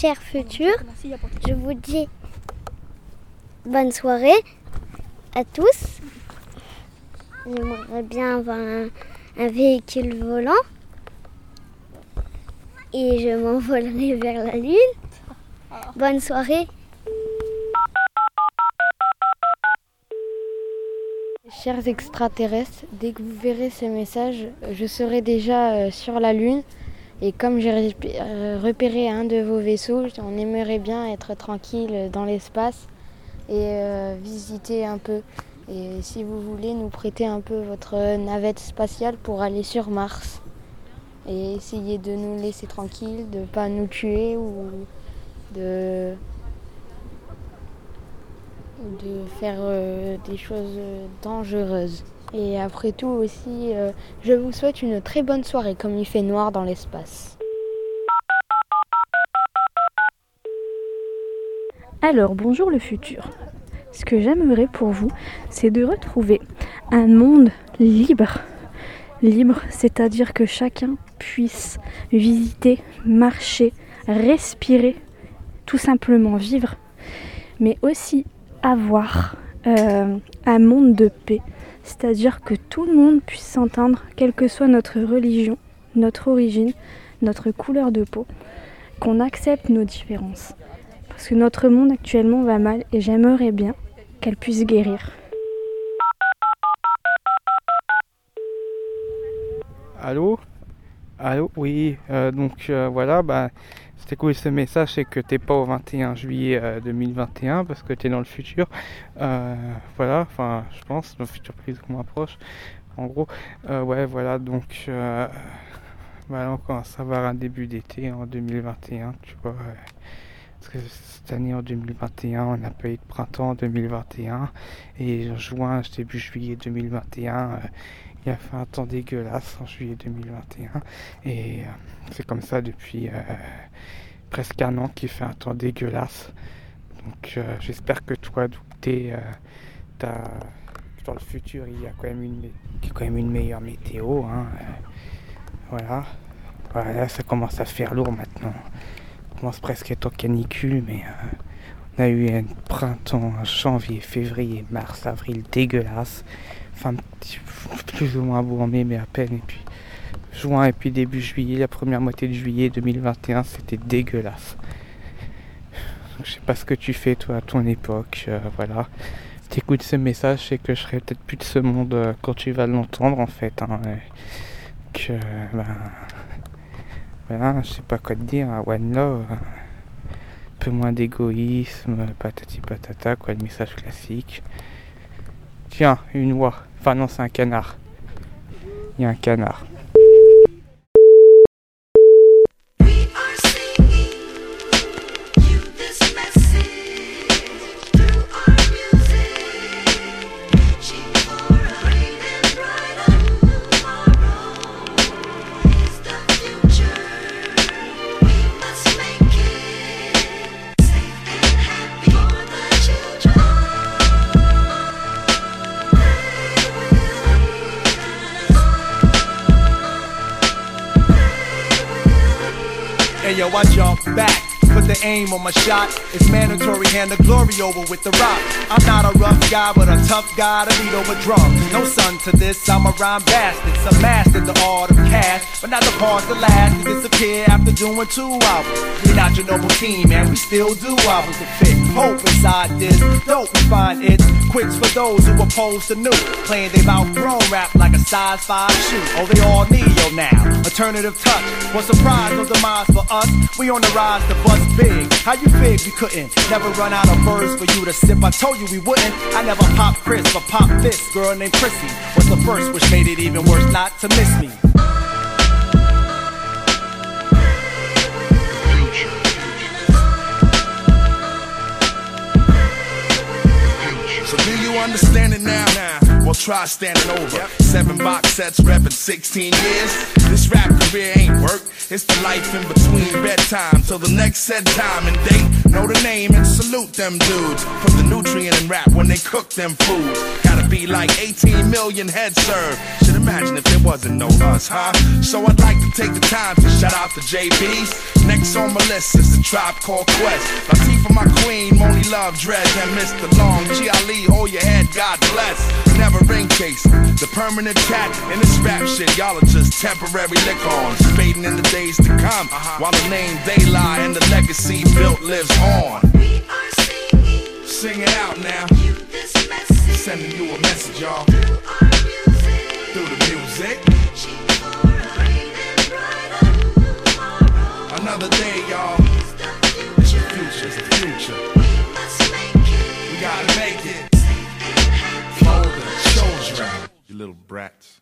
cher futur, je vous dis bonne soirée à tous. J'aimerais bien avoir un, un véhicule volant et je m'envolerai vers la lune. Bonne soirée. Chers extraterrestres, dès que vous verrez ce message, je serai déjà euh, sur la Lune. Et comme j'ai euh, repéré un de vos vaisseaux, on aimerait bien être tranquille dans l'espace et euh, visiter un peu. Et si vous voulez nous prêter un peu votre navette spatiale pour aller sur Mars. Et essayer de nous laisser tranquilles, de ne pas nous tuer ou de de faire euh, des choses dangereuses. Et après tout aussi, euh, je vous souhaite une très bonne soirée comme il fait noir dans l'espace. Alors, bonjour le futur. Ce que j'aimerais pour vous, c'est de retrouver un monde libre. Libre, c'est-à-dire que chacun puisse visiter, marcher, respirer, tout simplement vivre, mais aussi avoir un monde de paix. C'est-à-dire que tout le monde puisse s'entendre, quelle que soit notre religion, notre origine, notre couleur de peau, qu'on accepte nos différences. Parce que notre monde actuellement va mal et j'aimerais bien qu'elle puisse guérir. Allô? Allô Oui, euh, donc euh, voilà, bah, c'était cool ce message, c'est que t'es pas au 21 juillet euh, 2021 parce que t'es dans le futur. Euh, voilà, enfin, je pense, le futur plus ou moins proche. En gros, Euh, ouais, voilà, donc euh, voilà, on commence à avoir un début d'été en 2021, tu vois. euh, Parce que cette année en 2021, on n'a pas eu de printemps en 2021. Et en juin, début juillet 2021, euh, il a fait un temps dégueulasse en juillet 2021 et euh, c'est comme ça depuis euh, presque un an qu'il fait un temps dégueulasse. Donc euh, j'espère que toi, t'as- dans le futur, il y a quand même une, meilleure météo. hein, voilà. Voilà, ça commence à faire lourd maintenant. On commence presque à être en canicule, mais on a eu un printemps, janvier, février, mars, avril dégueulasse. Enfin, plus ou moins mai, mais à peine. Et puis juin et puis début juillet, la première moitié de juillet 2021, c'était dégueulasse. Je sais pas ce que tu fais toi à ton époque, euh, voilà. T'écoutes ce message, c'est que je serai peut-être plus de ce monde euh, quand tu vas l'entendre en fait. hein, que ben voilà, je sais pas quoi te dire, hein, one love. hein. Un peu moins d'égoïsme, patati patata, quoi, le message classique. Tiens, une oie. Enfin non, c'est un canard. Il y a un canard. Hey yo, I jump back. The aim on my shot. It's mandatory, hand the glory over with the rock. I'm not a rough guy, but a tough guy to beat over drums. No son to this, I'm a rhyme bastard. Some mastered the art of cash, but not the parts to last and disappear after doing two albums. We're not your noble team, man. We still do albums that fit. Hope inside this. Dope, we find it. quicks for those who oppose the new. Claim they've outgrown rap like a size 5 shoe. Oh, they all neo now. Alternative touch. What surprise, no demise for us. We on the rise to bust big. How you fig we couldn't? Never run out of birds for you to sip. I told you we wouldn't. I never pop Chris, but pop this girl named Prissy. Was the first, which made it even worse not to miss me. You understand it now? Well, try standing over. Seven box sets, repping 16 years. This rap career ain't work. It's the life in between bedtime till the next set time and date. Know the name and salute them dudes. Put the nutrient in rap when they cook them food. Gotta be like 18 million heads served. Should imagine if wasn't no us, huh? So I'd like to take the time to shout out to JB. Next on my list is the Tribe Called Quest. Latifah, my queen, Moni Love, Dread, and Mr. Long. G. Ali, hold your head, God bless. Never ring chasing. The permanent cat in this rap shit, y'all are just temporary lick ons. Fading in the days to come. Uh-huh. While the name they lie and the legacy built lives on. Sing it out now. Sending you a message, y'all. The music. Another day, y'all. It's the future, it's the future. We gotta make it. For the children. You little brats.